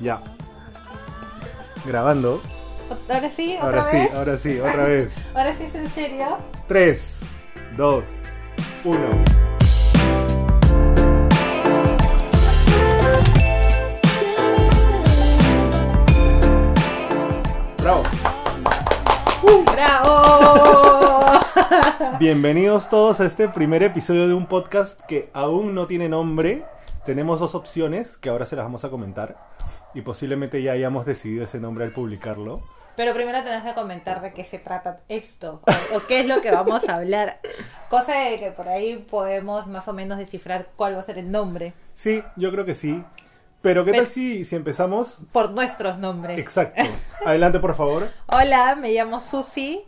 Ya. Grabando. Ahora sí, otra Ahora sí, vez. ahora sí, otra vez. Ahora sí es en serio. 3, 2, 1. Bravo. ¡Bravo! Bienvenidos todos a este primer episodio de un podcast que aún no tiene nombre. Tenemos dos opciones que ahora se las vamos a comentar y posiblemente ya hayamos decidido ese nombre al publicarlo. Pero primero tenés que comentar de qué se trata esto o, o qué es lo que vamos a hablar. Cosa de que por ahí podemos más o menos descifrar cuál va a ser el nombre. Sí, yo creo que sí. Pero ¿qué Pero- tal si, si empezamos? Por nuestros nombres. Exacto. Adelante, por favor. Hola, me llamo Susi,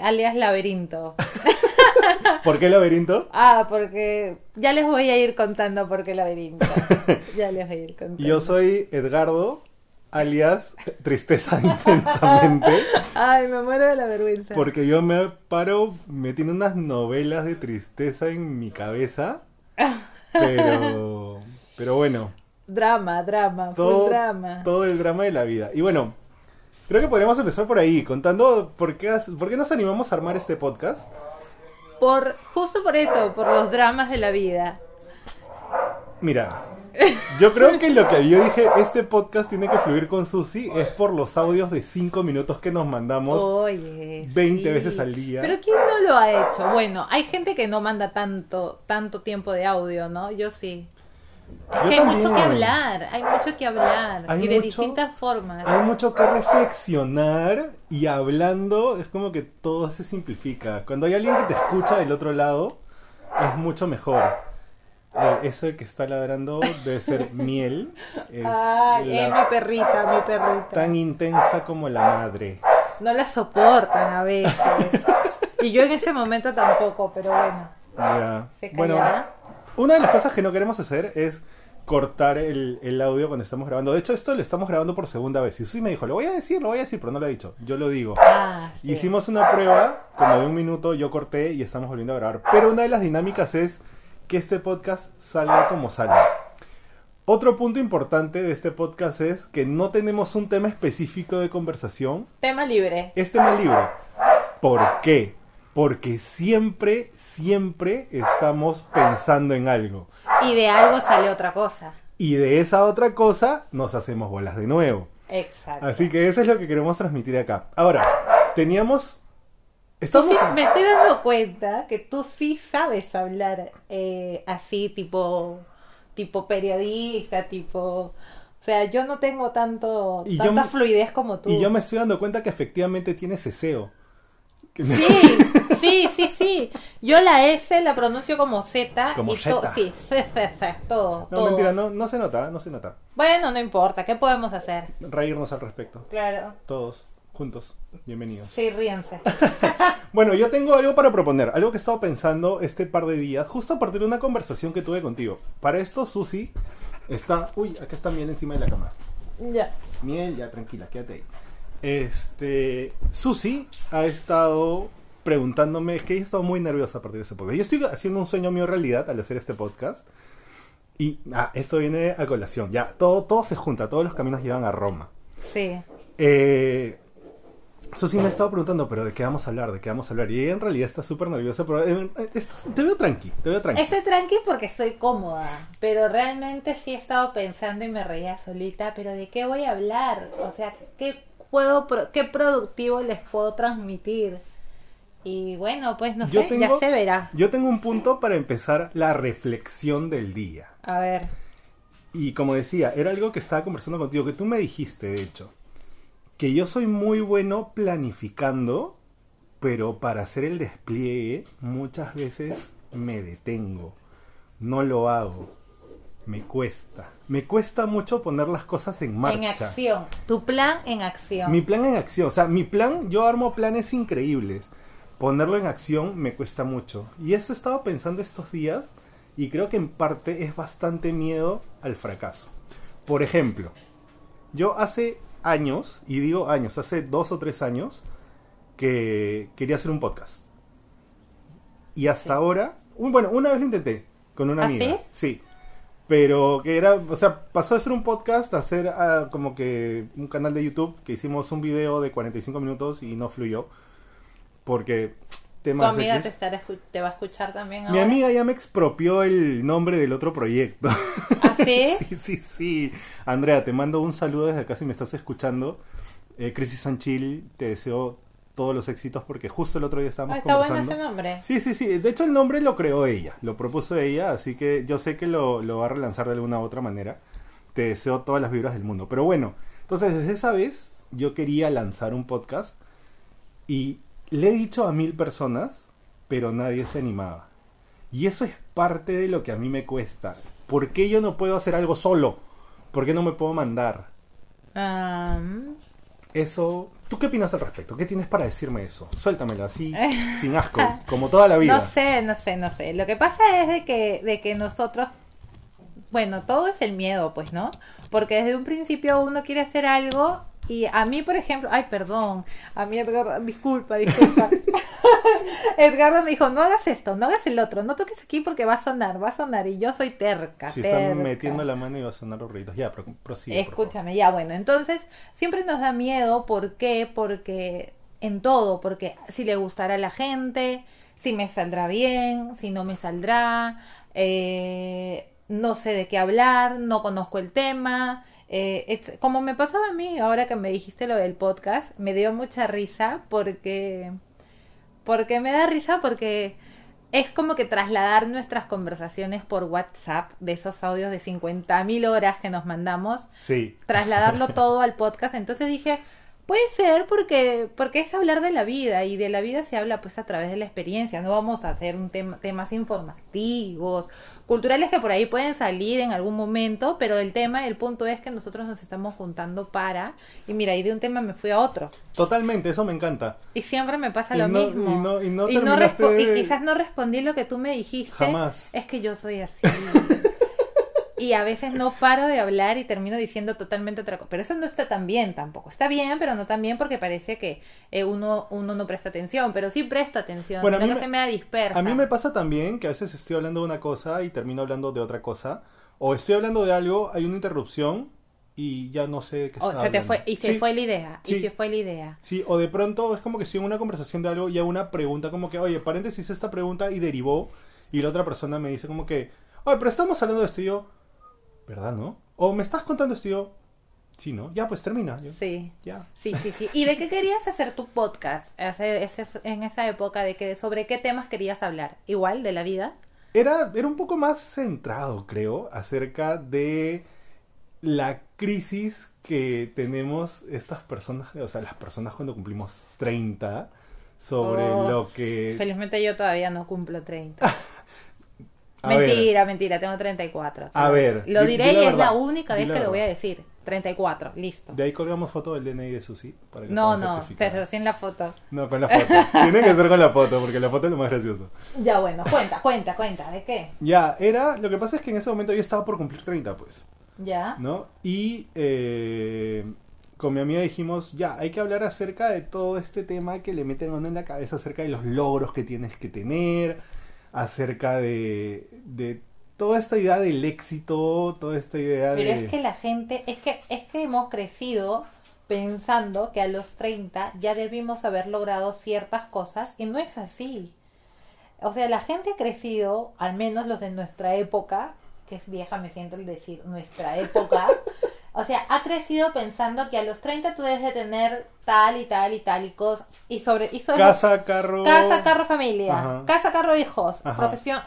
alias Laberinto. ¿Por qué laberinto? Ah, porque ya les voy a ir contando por qué Laberinto. Ya les voy a ir contando. Yo soy Edgardo, alias Tristeza Intensamente, Ay, me muero de la vergüenza. porque yo me paro, me tiene unas novelas de tristeza en mi cabeza, pero, pero bueno, Drama, drama, todo, full drama. todo el drama de la vida. Y bueno, creo que podríamos empezar por ahí, contando por qué, por qué nos animamos a armar este podcast. Por, justo por eso, por los dramas de la vida. Mira, yo creo que lo que yo dije, este podcast tiene que fluir con Susi, es por los audios de 5 minutos que nos mandamos. Oye. 20 veces al día. Pero ¿quién no lo ha hecho? Bueno, hay gente que no manda tanto, tanto tiempo de audio, ¿no? Yo sí. Es Yo hay mucho que hablar, hay mucho que hablar. Hay y de distintas formas. Hay mucho que reflexionar y hablando es como que todo se simplifica. Cuando hay alguien que te escucha del otro lado, es mucho mejor. Eh, eso que está ladrando debe ser miel. Es Ay, la- eh, mi perrita, mi perrita. tan intensa como la madre. No la soportan a veces. y yo en ese momento tampoco, pero bueno. Ya. Se Bueno. Una de las cosas que no queremos hacer es cortar el, el audio cuando estamos grabando. De hecho, esto lo estamos grabando por segunda vez. Y Susi me dijo, lo voy a decir, lo voy a decir, pero no lo he dicho. Yo lo digo. Ah, sí. Hicimos una prueba como de un minuto, yo corté y estamos volviendo a grabar. Pero una de las dinámicas es que este podcast salga como salga. Otro punto importante de este podcast es que no tenemos un tema específico de conversación, Tema libre. es tema libre. ¿Por qué? Porque siempre, siempre estamos pensando en algo. Y de algo sale otra cosa. Y de esa otra cosa nos hacemos bolas de nuevo. Exacto. Así que eso es lo que queremos transmitir acá. Ahora, teníamos... Estamos... sí- me estoy dando cuenta que tú sí sabes hablar eh, así, tipo, tipo periodista, tipo... O sea, yo no tengo tanto Y tanta fluidez como tú. Y yo me estoy dando cuenta que efectivamente tiene ceseo. Sí, sí, sí, sí. Yo la S la pronuncio como Z. Como y zeta. Sí, todo, No, todo. mentira, no, no se nota, no se nota. Bueno, no importa. ¿Qué podemos hacer? Reírnos al respecto. Claro. Todos, juntos. Bienvenidos. Sí, ríense. Bueno, yo tengo algo para proponer, algo que he estado pensando este par de días, justo a partir de una conversación que tuve contigo. Para esto, Susi está... Uy, acá está miel encima de la cama. ya. Miel, ya tranquila, quédate ahí. Este, Susi ha estado preguntándome, es que ella ha estado muy nerviosa a partir de ese podcast. Yo estoy haciendo un sueño mío realidad al hacer este podcast. Y ah, esto viene a colación. Ya, todo, todo se junta, todos los caminos llevan a Roma. Sí. Eh, Susi me ha estado preguntando, pero ¿de qué vamos a hablar? ¿De qué vamos a hablar? Y ella en realidad está súper nerviosa, pero eh, estás- te veo tranqui, te veo tranqui. Estoy tranqui porque estoy cómoda, pero realmente sí he estado pensando y me reía solita, pero ¿de qué voy a hablar? O sea, ¿qué puedo, pro- qué productivo les puedo transmitir? Y bueno, pues no Yo sé, tengo- ya se verá. Yo tengo un punto para empezar la reflexión del día. A ver, Y como decía, era algo que estaba conversando contigo, que tú me dijiste, de hecho, que yo soy muy bueno planificando, pero para hacer el despliegue muchas veces me detengo, no lo hago, me cuesta. Me cuesta mucho poner las cosas en marcha. en acción. Tu plan en acción. Mi plan en acción, o sea, mi plan, yo armo planes increíbles. Ponerlo en acción me cuesta mucho. Y eso he estado pensando estos días y creo que en parte es bastante miedo al fracaso. Por ejemplo, yo hace años, y digo años, hace dos o tres años, que quería hacer un podcast. Y hasta Sí. ahora, un- bueno, una vez lo intenté con una ¿Ah, amiga. sí? Sí. Pero que era, o sea, pasó de ser un podcast a ser ah, como que un canal de YouTube que hicimos un video de 45 minutos y no fluyó. Porque Tu temas amiga X. te, estará escu- te va a escuchar también Mi ahora. amiga ya me expropió el nombre del otro proyecto. ¿Ah, sí? sí, sí, sí. Andrea, te mando un saludo desde acá si me estás escuchando. Eh, Crisis Sanchil, te deseo todos los éxitos porque justo el otro día estábamos Ah, está bueno conversando. ese nombre. Sí, sí, sí. De hecho, el nombre lo creó ella, lo propuso ella, así que yo sé que lo, lo va a relanzar de alguna u otra manera. Te deseo todas las vibras del mundo. Pero bueno, entonces desde esa vez yo quería lanzar un podcast y le he dicho a mil personas, pero nadie se animaba. Y eso es parte de lo que a mí me cuesta. ¿Por qué yo no puedo hacer algo solo? ¿Por qué no me puedo mandar? Ah, Eso, ¿tú qué opinas al respecto? ¿Qué tienes para decirme eso? Suéltamelo así, sin asco, como toda la vida. No sé, no sé, no sé. Lo que pasa es de que, de que nosotros, bueno, todo es el miedo, pues, ¿no? Porque desde un principio uno quiere hacer algo y a mí, por ejemplo, ay, perdón, a mí Edgardo, disculpa, disculpa. Edgardo me dijo, no hagas esto, no hagas el otro, no toques aquí porque va a sonar, va a sonar y yo soy terca. Si terca. están metiendo la mano y va a sonar los ruidos. Ya, pro- prosigue. Escúchame, ya bueno, entonces siempre nos da miedo, ¿por qué? Porque en todo, porque si le gustará a la gente, si me saldrá bien, si no me saldrá, eh, no sé de qué hablar, no conozco el tema. eh, como me pasaba a mí ahora que me dijiste lo del podcast, me dio mucha risa porque porque me da risa porque es como que trasladar nuestras conversaciones por WhatsApp de esos audios de 50.000 horas que nos mandamos, Sí. trasladarlo todo al podcast. Entonces dije, puede ser porque, porque es hablar de la vida y de la vida se habla pues a través de la experiencia. No vamos a hacer un tema, temas informativos, culturales que por ahí pueden salir en algún momento, pero el tema, el punto es que nosotros nos estamos juntando para, y mira, y de un tema me fui a otro. Totalmente, eso me encanta. Y siempre me pasa Y lo no- mismo. y no- y no y, terminaste y quizás no respondí lo que tú me dijiste. Jamás. Es que yo soy así. y a veces no paro de hablar y termino diciendo totalmente otra cosa. Pero eso no está tan bien tampoco. Está bien, pero no tan bien porque parece que eh, uno, uno no presta atención. Pero sí presto atención, Bueno, sino que me- se me dispersa. A mí me pasa también que a veces estoy hablando de una cosa y termino hablando de otra cosa. O estoy hablando de algo, hay una interrupción y ya no sé qué Oh, está se te fue, y se Sí, fue la idea. Y se fue la idea. Sí, o de pronto es como que estoy en una conversación de algo y hago una pregunta como que, oye, paréntesis esta pregunta y derivó. Y la otra persona me dice como que, oye, pero estamos hablando de esto y yo, ¿verdad, no? O me estás contando esto yo, sí, ¿no? Ya, pues termina. Yo, Sí. Ya. Sí, sí, sí. ¿Y de qué querías hacer tu podcast ese- en esa época? de que ¿Sobre qué temas querías hablar? ¿Igual de la vida? Era, era un poco más centrado, creo, acerca de la crisis que tenemos estas personas, o sea, las personas cuando cumplimos 30, sobre Oh, lo que... Felizmente yo todavía no cumplo 30. A ver, mentira, mentira, tengo 34. A ver, Lo di- diré y es la única vez la que lo voy a decir. 34, listo. De ahí colgamos foto del DNI de Susi. Para que No, no, pero sin la foto. No, con la foto. Tiene que ser con la foto, porque la foto es lo más gracioso. Ya bueno, cuenta, cuenta, cuenta, ¿de qué? Ya, era... Lo que pasa es que en ese momento yo estaba por cumplir 30, pues. ¿Ya? ¿no? Y eh, con mi amiga dijimos, ya, hay que hablar acerca de todo este tema que le meten a uno en la cabeza, acerca de los logros que tienes que tener, acerca de, de toda esta idea del éxito, toda esta idea Pero de... es que la gente, es que, es que hemos crecido pensando que a los 30 ya debimos haber logrado ciertas cosas y no es así. O sea, la gente ha crecido, al menos los de nuestra época, que es vieja, me siento el decir nuestra época, o sea, ha crecido pensando que a los 30 tú debes de tener tal y tal y tal y cosas, y sobre, y sobre Casa, carro... Casa, carro, familia. Ajá. Casa, carro, hijos. Ajá. Profesión.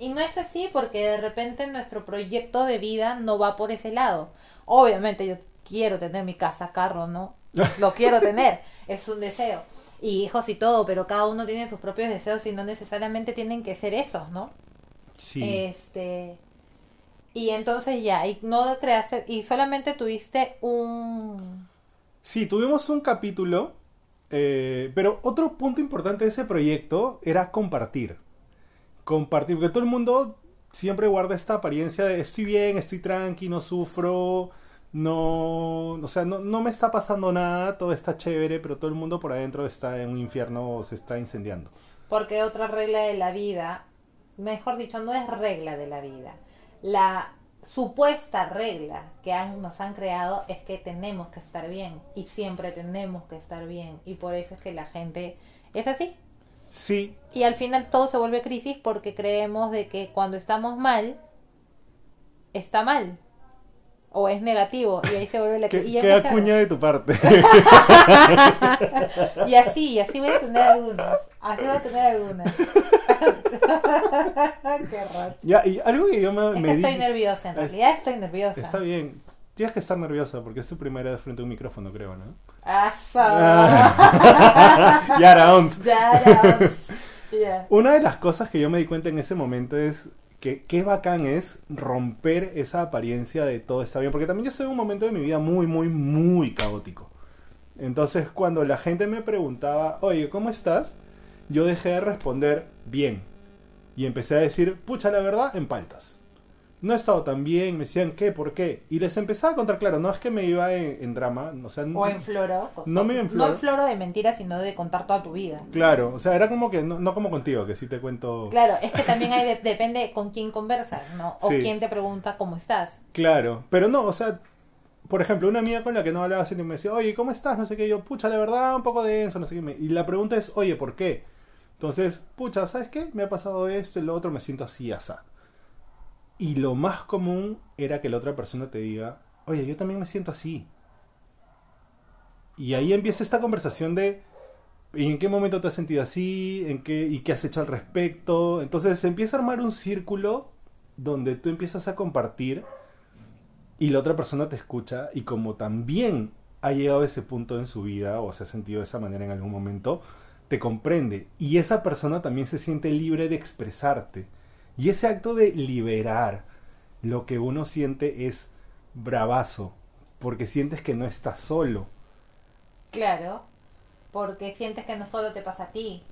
Y no es así porque de repente nuestro proyecto de vida no va por ese lado. Obviamente yo quiero tener mi casa, carro, ¿no? Lo quiero tener. Es un deseo. Y hijos y todo, pero cada uno tiene sus propios deseos y no necesariamente tienen que ser esos, ¿no? Sí. Este. Y entonces ya, y no creaste, y solamente tuviste un. Sí, tuvimos un capítulo, eh, pero otro punto importante de ese proyecto era compartir. Compartir, porque todo el mundo siempre guarda esta apariencia de estoy bien, estoy tranqui, no sufro, no, o sea, no, no me está pasando nada, todo está chévere, pero todo el mundo por adentro está en un infierno se está incendiando. Porque otra regla de la vida, mejor dicho, no es regla de la vida. La, supuesta regla que han, nos han creado es que tenemos que estar bien y siempre tenemos que estar bien y por eso es que la gente es así. Sí, Y al final todo se vuelve crisis porque creemos de que cuando estamos mal, está mal. O es negativo. Y ahí se vuelve la qué empieza- acuña de tu parte. Y así, y así voy a tener algunas. Así voy a tener algunas. Qué racha. ya, y algo que yo me, Es me que di- estoy nerviosa, en Es- realidad estoy nerviosa. Está bien. Tienes que estar nerviosa porque es tu primera vez frente a un micrófono, creo, ¿no? Ah. Yara Ons. Ya, ya. Ya. Una de las cosas que yo me di cuenta en ese momento es que qué bacán es romper esa apariencia de todo está bien. Porque también yo estoy en un momento de mi vida muy, muy, muy caótico. Entonces, cuando la gente me preguntaba, oye, ¿cómo estás? Yo dejé de responder bien. Y empecé a decir, pucha, la verdad, en paltas. No he estado tan bien, me decían, ¿qué? ¿Por qué? Y les empezaba a contar, claro, no es que me iba en, en drama, o sea, O en floro. No me en No floro. en floro de mentiras, sino de contar toda tu vida. Claro, o sea, era como que, no, no como contigo, que sí te cuento... Claro, es que también hay de- depende con quién conversas, ¿no? O Sí. quién te pregunta cómo estás. Claro, pero no, o sea, por ejemplo, una amiga con la que no hablaba hace tiempo me decía, oye, ¿cómo estás? No sé qué, Y yo, pucha, la verdad, un poco denso, no sé qué. me- Y la pregunta es, oye, ¿por qué? Entonces, pucha, ¿sabes qué? Me ha pasado esto y lo otro, me siento así, asá. Y lo más común era que la otra persona te diga, oye, yo también me siento así. Y ahí empieza esta conversación de, ¿y en qué momento te has sentido así? ¿En qué, ¿Y qué has hecho al respecto? Entonces se empieza a armar un círculo donde tú empiezas a compartir y la otra persona te escucha y como también ha llegado a ese punto en su vida o se ha sentido de esa manera en algún momento, te comprende y esa persona también se siente libre de expresarte. Y ese acto de liberar lo que uno siente es bravazo, porque sientes que no estás solo. Claro, porque sientes que no solo te pasa a ti.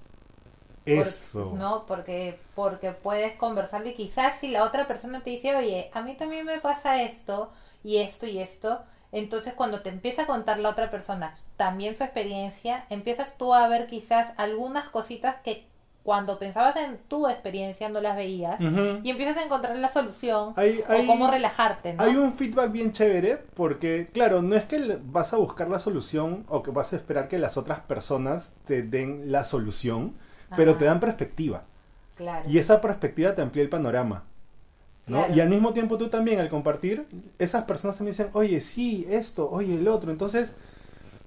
Por- Eso. ¿No? Porque, porque puedes conversarlo y quizás si la otra persona te dice, oye, a mí también me pasa esto y esto y esto, entonces cuando te empieza a contar la otra persona también su experiencia, empiezas tú a ver quizás algunas cositas que cuando pensabas en tu experiencia no las veías y empiezas a encontrar la solución Hay- o cómo relajarte, ¿no? Hay un feedback bien chévere porque, claro, no es que vas a buscar la solución o que vas a esperar que las otras personas te den la solución, pero te dan perspectiva. Claro. Y esa perspectiva te amplía el panorama. ¿no? Claro. Y al mismo tiempo tú también, al compartir, esas personas también dicen, oye, sí, esto, oye, el otro. Entonces,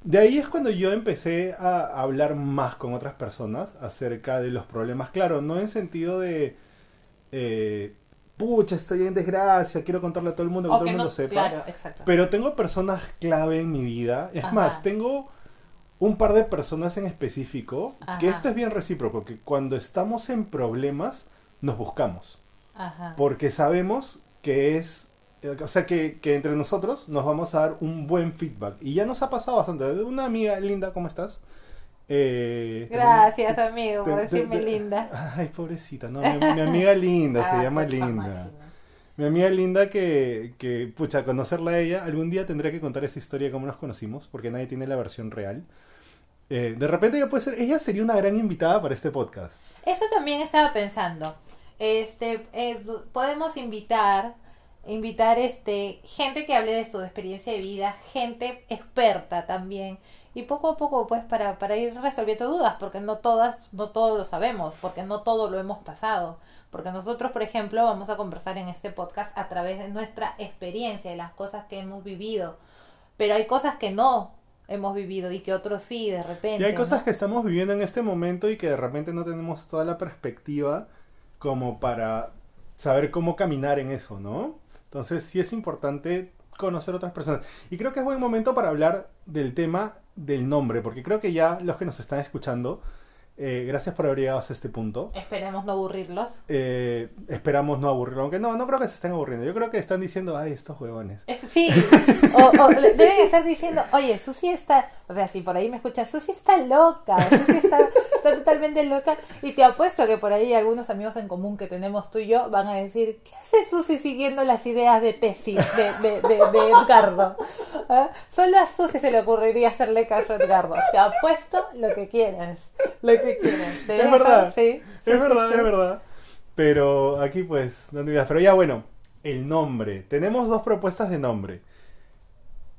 de ahí es cuando yo empecé a hablar más con otras personas acerca de los problemas. Claro, no en sentido de, eh, pucha, estoy en desgracia, quiero contarle a todo el mundo, que O todo que el mundo no- sepa. Claro, exacto. Pero tengo personas clave en mi vida. Es Ajá. más, tengo un par de personas en específico que esto es bien recíproco, que cuando estamos en problemas nos buscamos. Ajá. Porque sabemos que es, o sea, que, que entre nosotros nos vamos a dar un buen feedback. Y ya nos ha pasado bastante. Una amiga, Linda, ¿cómo estás? Eh, Gracias, amigo, por te- decirme te- linda. Ay, pobrecita, no, mi, mi amiga Linda, se Ah, llama mucha Linda. Mi amiga Linda que, que, pucha, conocerla a ella, algún día tendré que contar esa historia de cómo nos conocimos, porque nadie tiene la versión real. Eh, de repente ella puede ser, ella sería una gran invitada para este podcast. Eso también estaba pensando. Este, eh, podemos invitar, invitar este, gente que hable de su experiencia de vida, gente experta también. Y poco a poco, pues, para, para ir resolviendo dudas, porque no todas, no todo lo sabemos, porque no todo lo hemos pasado. Porque nosotros, por ejemplo, vamos a conversar en este podcast a través de nuestra experiencia, de las cosas que hemos vivido. Pero hay cosas que no hemos vivido y que otros sí, de repente. Y hay cosas ¿no? que estamos viviendo en este momento y que de repente no tenemos toda la perspectiva como para saber cómo caminar en eso, ¿no? Entonces sí es importante conocer otras personas. Y creo que es buen momento para hablar del tema del nombre, porque creo que ya los que nos están escuchando, eh, gracias por haber llegado hasta este punto. Esperemos no aburrirlos. Eh, esperamos no aburrirlo, aunque no, no creo que se estén aburriendo. Yo creo que están diciendo, ay, estos huevones. Sí, o, o deben estar diciendo, oye, Susi está, o sea, si por ahí me escuchas, Susi está loca, Susi está, está totalmente loca, y te apuesto que por ahí algunos amigos en común que tenemos tú y yo van a decir, ¿qué hace Susi siguiendo las ideas de tesis de, de, de, de Edgardo? ¿Ah? Solo a Susi se le ocurriría hacerle caso a Edgardo. Te apuesto lo que quieras, lo que quieras. ¿Te Es verdad, Sí, es sí, verdad, sí. es verdad. Pero aquí pues, dando ideas. Pero ya bueno, el nombre. Tenemos dos propuestas de nombre.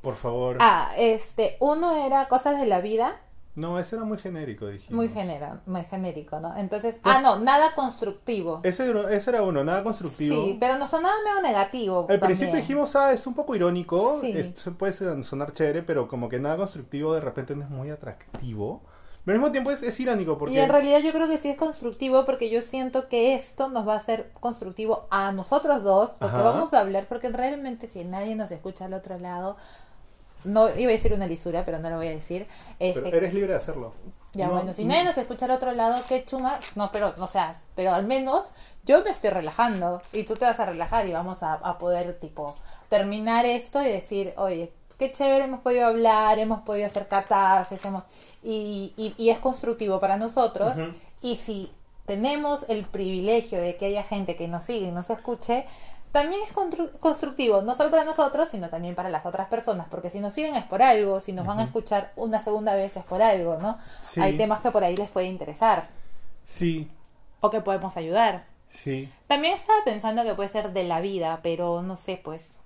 Por favor. Ah, este, uno era cosas de la vida, No, ese era muy genérico, dijimos. muy genera, muy genérico, ¿no? Entonces, Pues- ah, no, nada constructivo. Ese, era- ese era uno, nada constructivo. Sí, pero no sonaba medio negativo. Al también. principio dijimos, ah, es un poco irónico, Sí. es- puede son- sonar chévere, pero como que nada constructivo de repente no es muy atractivo. Pero al mismo tiempo es, es irónico porque... Y en realidad yo creo que sí es constructivo porque yo siento que esto nos va a hacer constructivo a nosotros dos, porque Ajá. vamos a hablar, porque realmente si nadie nos escucha al otro lado, no iba a decir una lisura, pero no lo voy a decir. pero Este, eres libre de hacerlo. ya No, bueno, si no- nadie nos escucha al otro lado, qué chunga, no, pero, o sea, pero al menos yo me estoy relajando y tú te vas a relajar y vamos a, a poder, tipo, terminar esto y decir, oye, qué chévere, hemos podido hablar, hemos podido hacer catarsis, hemos... Y, y, y es constructivo para nosotros. Y si tenemos el privilegio de que haya gente que nos siga y nos escuche, también es constru- constructivo, no solo para nosotros, sino también para las otras personas, porque si nos siguen es por algo, si nos van a escuchar una segunda vez es por algo, ¿no? Sí. Hay temas que por ahí les puede interesar Sí, o que podemos ayudar. sí. También estaba pensando que puede ser de la vida, pero no sé, pues.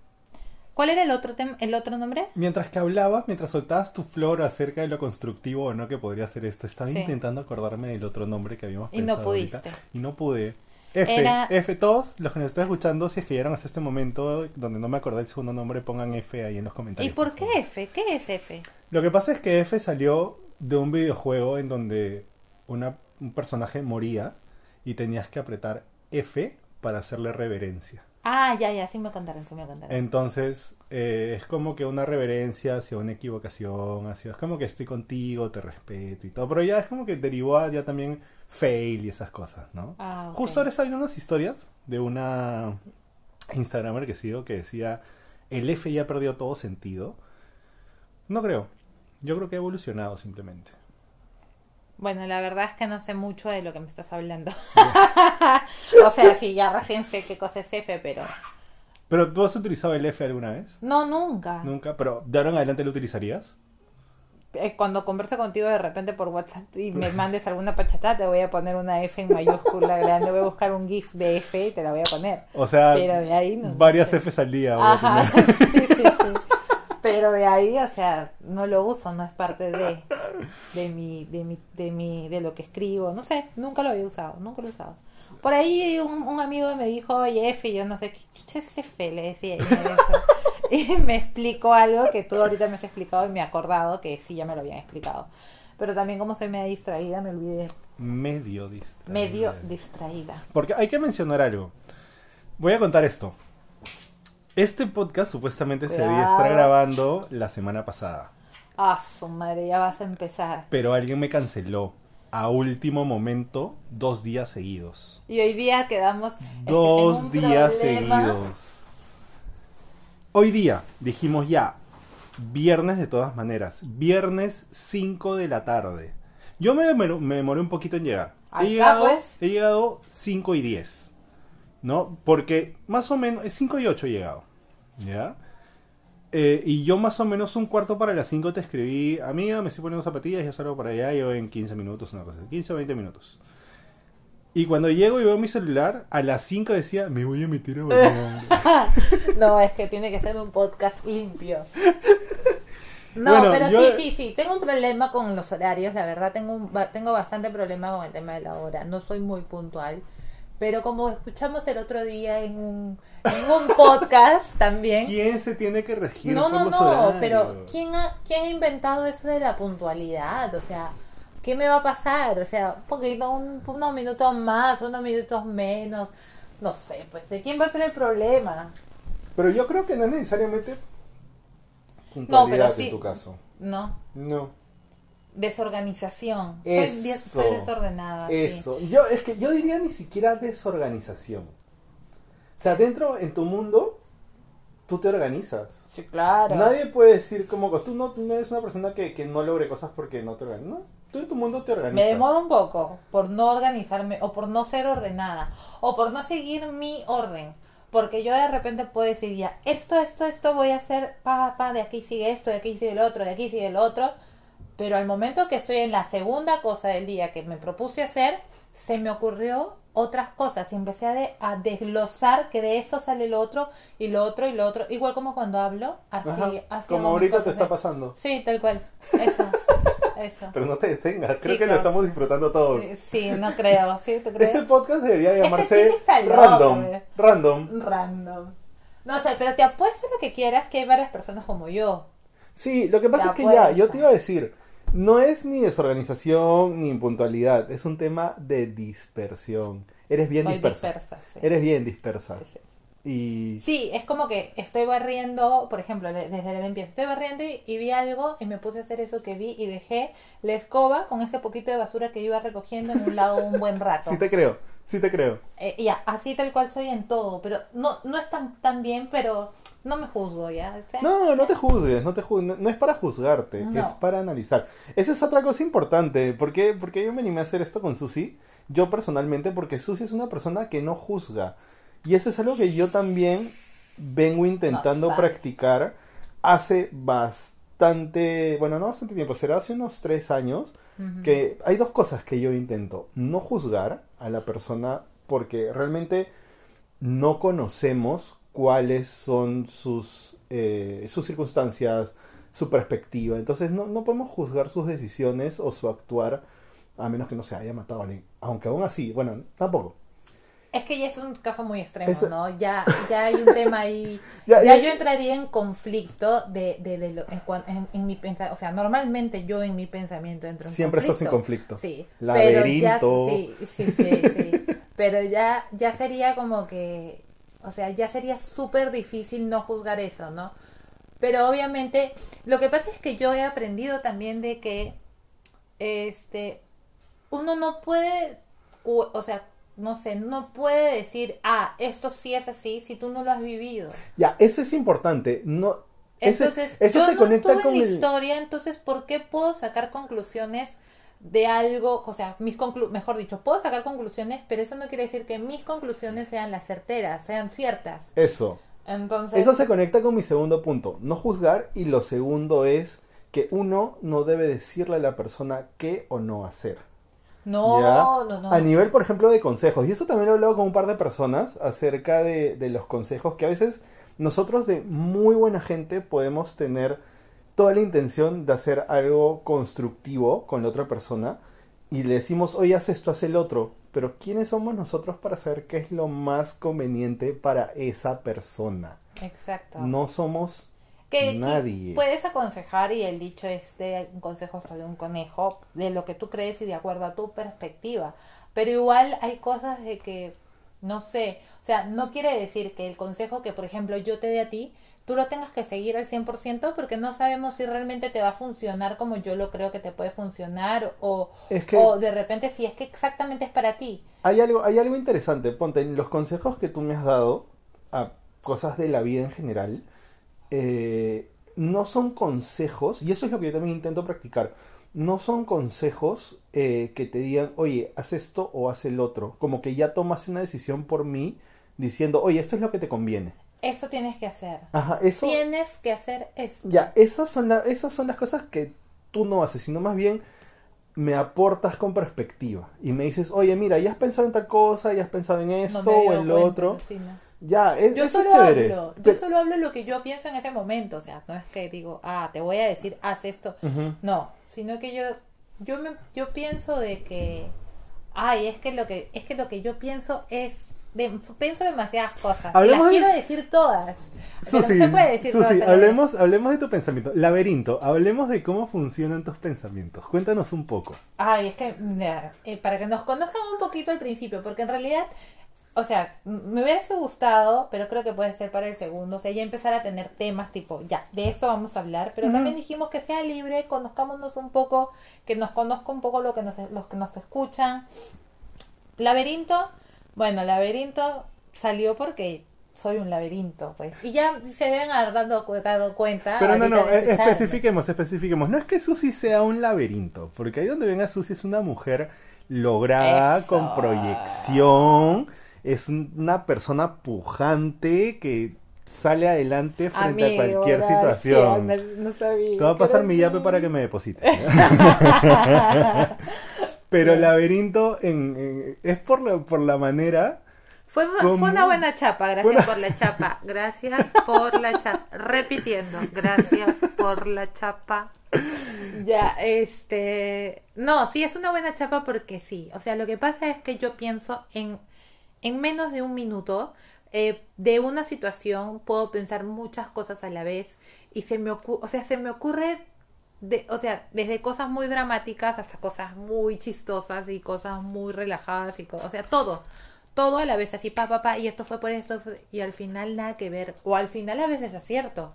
¿Cuál era el otro el otro nombre? Mientras que hablabas, mientras soltabas tu flor acerca de lo constructivo o no que podría ser esto, estaba Sí. intentando acordarme del otro nombre que habíamos Y no pensado ahorita, pudiste. y no pude. F, Era- F, todos los que nos están escuchando, si es que llegaron hasta este momento donde no me acordé el segundo nombre, pongan F ahí en los ¿Y comentarios. por favor. qué F? ¿Qué es F? Lo que pasa es que F salió de un videojuego en donde una, un personaje moría y tenías que apretar F para hacerle reverencia. Ah, ya, ya, sí me contaron, sí me contaron. Entonces, eh, es como que una reverencia hacia una equivocación, hacia, es como que estoy contigo, te respeto y todo, pero ya es como que derivó a ya también fail y esas cosas, ¿no? Ah. Justo ahora salen unas historias de una Instagramer que sigo que decía, el F ya perdió todo sentido. No creo, yo creo que ha evolucionado simplemente. Bueno, la verdad es que no sé mucho de lo que me estás hablando. o sea, sí, ya recién sé qué cosa es F, pero... Pero tú has utilizado el F alguna vez? No, nunca. Nunca, pero de ahora en adelante lo utilizarías. Eh, Cuando converse contigo de repente por WhatsApp y me mandes alguna pachata, te voy a poner una F en mayúscula grande. Voy a buscar un GIF de F y te la voy a poner. O sea, Pero de ahí no- no varias sé. Fs al día. voy a Ajá, tener. sí, sí, sí. Pero de ahí, o sea, no lo uso, no es parte de, de mi, de mi, de mi, de lo que escribo, no sé, nunca lo había usado, nunca lo he usado. Por ahí un, un amigo me dijo, oye, F, y yo no sé qué chucha es F, le decía, y me, dijo- y me explicó algo que tú ahorita me has explicado y me he acordado que sí ya me lo habían explicado. Pero también como soy media distraída, me olvidé, Medio distraída. medio distraída. Porque hay que mencionar algo. Voy a contar esto. Este podcast supuestamente se debía estar grabando la semana pasada. Ah, su madre, ya vas a empezar. Pero alguien me canceló a último momento dos días seguidos. Y hoy día quedamos... Dos un días problema. seguidos. Hoy día dijimos ya, viernes de todas maneras, viernes 5 de la tarde. Yo me demoré, me demoré un poquito en llegar. He Ahí está, llegado, pues. he llegado 5 y 10. ¿No? Porque más o menos, 5 y 8 he llegado. ¿Ya? Eh, y yo más o menos un cuarto para las 5 te escribí, amiga, me estoy poniendo zapatillas, ya salgo para allá, yo en 15 minutos, una cosa, 15 o 20 minutos. Y cuando llego y veo mi celular, a las 5 decía, me voy a meter a bañar. No, es que tiene que ser un podcast limpio. No, Bueno, pero yo- sí, sí, sí. Tengo un problema con los horarios, la verdad. Tengo, un, tengo bastante problema con el tema de la hora. No soy muy puntual. Pero como escuchamos el otro día en un, en un podcast también. ¿Quién se tiene que regir No, por no, los no. horarios? Pero ¿quién ha, ¿quién ha inventado eso de la puntualidad? O sea, ¿qué me va a pasar? O sea, un poquito, un- unos minutos más, unos minutos menos. No sé, pues, ¿de quién va a ser el problema? Pero yo creo que no es necesariamente No, puntualidad pero sí. en tu caso. No. No. Desorganización. Soy, Eso. bien- soy desordenada. sí. Eso. Yo, es que yo diría ni siquiera desorganización. O sea, dentro, en tu mundo, tú te organizas. Sí, claro. Nadie puede decir como tú no, no eres una persona que, que no logre cosas porque no te organizas. No, tú en tu mundo te organizas. Me demoro un poco por no organizarme o por no ser ordenada o por no seguir mi orden. Porque yo de repente puedo decir ya, esto, esto, esto voy a hacer, pa, pa, de aquí sigue esto, de aquí sigue el otro, de aquí sigue el otro. Pero al momento que estoy en la segunda cosa del día que me propuse hacer, se me ocurrió otras cosas y empecé a, de- a desglosar que de eso sale lo otro y lo otro y lo otro. Igual como cuando hablo, así, Ajá, así Como ahorita te está pasando. Sí, tal cual. Eso. Eso. Pero no te detengas, creo que lo estamos disfrutando todos. Sí, sí, no creo. ¿Sí? ¿Tú crees? Este podcast debería llamarse está loco, Random. Random. Random. No sé, pero te apuesto lo que quieras que hay varias personas como yo. Sí, lo que pasa Te es que ya, yo te iba a decir, no es ni desorganización ni impuntualidad, es un tema de dispersión. Eres bien Soy dispersa. dispersa. sí. Eres bien dispersa. Sí, sí. Y Sí, es como que estoy barriendo, por ejemplo, desde la limpieza, estoy barriendo y, y vi algo y me puse a hacer eso que vi y dejé la escoba con ese poquito de basura que iba recogiendo en un lado un buen rato. sí te creo, sí te creo. Eh, ya, así tal cual soy en todo, pero no, no es tan, tan bien, pero no me juzgo ya. O sea, No, no te juzgues, no te juzgues, no, no es para juzgarte, No. es para analizar. Eso es otra cosa importante, ¿por qué? Porque yo me animé a hacer esto con Susi, yo personalmente, porque Susi es una persona que no juzga. Y eso es algo que yo también vengo intentando Bastante. practicar hace bastante, bueno, no bastante tiempo, será hace unos tres años, que hay dos cosas que yo intento. No juzgar a la persona porque realmente no conocemos cuáles son sus, eh, sus circunstancias, su perspectiva. Entonces no, no podemos juzgar sus decisiones o su actuar a menos que no se haya matado a alguien. Aunque aún así, bueno, tampoco. Es que ya es un caso muy extremo, ¿no? Ya, ya hay un tema ahí. Ya- ya, ya- yo entraría en conflicto de, de, de lo- en, en, en mi pensamiento. O sea, normalmente yo en mi pensamiento entro en Siempre conflicto. estás en conflicto. Sí. Laberinto. Pero ya, sí, sí, sí, sí. Pero ya, ya sería como que. O sea, ya sería súper difícil no juzgar eso, ¿no? Pero obviamente, lo que pasa es que yo he aprendido también de que. Este. Uno no puede. O sea, no sé, no puede decir, ah, esto sí es así si tú no lo has vivido. Ya, eso es importante. No, ese- Entonces, eso yo se no conecta estuve con en la el... historia, entonces, ¿por qué puedo sacar conclusiones de algo? O sea, mis conclu mejor dicho, puedo sacar conclusiones, pero eso no quiere decir que mis conclusiones sean las certeras, sean ciertas. Eso. Entonces, Eso se conecta con mi segundo punto, no juzgar y lo segundo es que uno no debe decirle a la persona qué o no hacer. No, ¿ya? no, no. A nivel, por ejemplo, de consejos, y eso también lo he hablado con un par de personas acerca de, de los consejos que a veces nosotros de muy buena gente podemos tener toda la intención de hacer algo constructivo con la otra persona y le decimos, oye, haz esto, haz el otro, pero ¿quiénes somos nosotros para saber qué es lo más conveniente para esa persona? Exacto. No somos que nadie. puedes aconsejar y el dicho es de un consejo hasta de un conejo de lo que tú crees y de acuerdo a tu perspectiva pero igual hay cosas de que no sé o sea no quiere decir que el consejo que por ejemplo yo te dé a ti tú lo tengas que seguir al 100% porque no sabemos si realmente te va a funcionar como yo lo creo que te puede funcionar o, Es que- o de repente si es que exactamente es para ti Hay algo, hay algo interesante, ponte, en los consejos que tú me has dado a cosas de la vida en general, eh, no son consejos, y eso es lo que yo también intento practicar, no son consejos eh, que te digan, oye, haz esto o haz el otro, como que ya tomas una decisión por mí diciendo, oye, esto es lo que te conviene. eso tienes que hacer Ajá, eso... tienes que hacer esto Ya, esas son, la- esas son las cosas que tú no haces, sino más bien me aportas con perspectiva y me dices, oye, mira, ya has pensado en tal cosa, ya has pensado en esto o en lo cuenta, otro. Ya, es, Yo eso solo es chévere. hablo, yo Pero- solo hablo lo que yo pienso en ese momento, o sea, no es que digo, ah, te voy a decir, haz esto, no, sino que yo, yo me, yo pienso de que, ay, es que lo que, es que lo que yo pienso es, de, pienso demasiadas cosas, y las de- quiero decir todas, Susi, no se puede decir Susi, todas. hablemos, hablemos de tu pensamiento. Laberinto, hablemos de cómo funcionan tus pensamientos. Cuéntanos un poco. Ay, es que, eh, para que nos conozcan un poquito al principio, porque en realidad, o sea, me hubiese gustado, pero creo que puede ser para el segundo, o sea, ya empezar a tener temas tipo, ya, de eso vamos a hablar, pero también dijimos que sea libre, conozcámonos un poco, que nos conozca un poco lo que nos, los que nos escuchan. Laberinto, bueno, laberinto salió porque soy un laberinto, pues, y ya se deben haber dado, dado cuenta. Pero no, no, especifiquemos, especifiquemos. No es que Susi sea un laberinto, porque ahí donde venga Susi es una mujer lograda, Eso. con proyección, es una persona pujante que sale adelante frente Amigo, a cualquier situación. no- no sabía, Te voy a pasar mi yape para que me deposite. Pero Ya. laberinto en, en- es por la, por la manera. Fue, una buena chapa, gracias Buena- por la chapa. Gracias por la chapa. Repitiendo, gracias por la chapa. Ya, este. No, sí, es una buena chapa porque sí. O sea, lo que pasa es que yo pienso en, en menos de un minuto. eh, de una situación puedo pensar muchas cosas a la vez y se me ocurre, o sea, se me ocurre o sea, desde cosas muy dramáticas hasta cosas muy chistosas y cosas muy relajadas y o sea, todo, todo a la vez así, pa, pa, y esto fue por esto y al final nada que ver, o al final a veces acierto.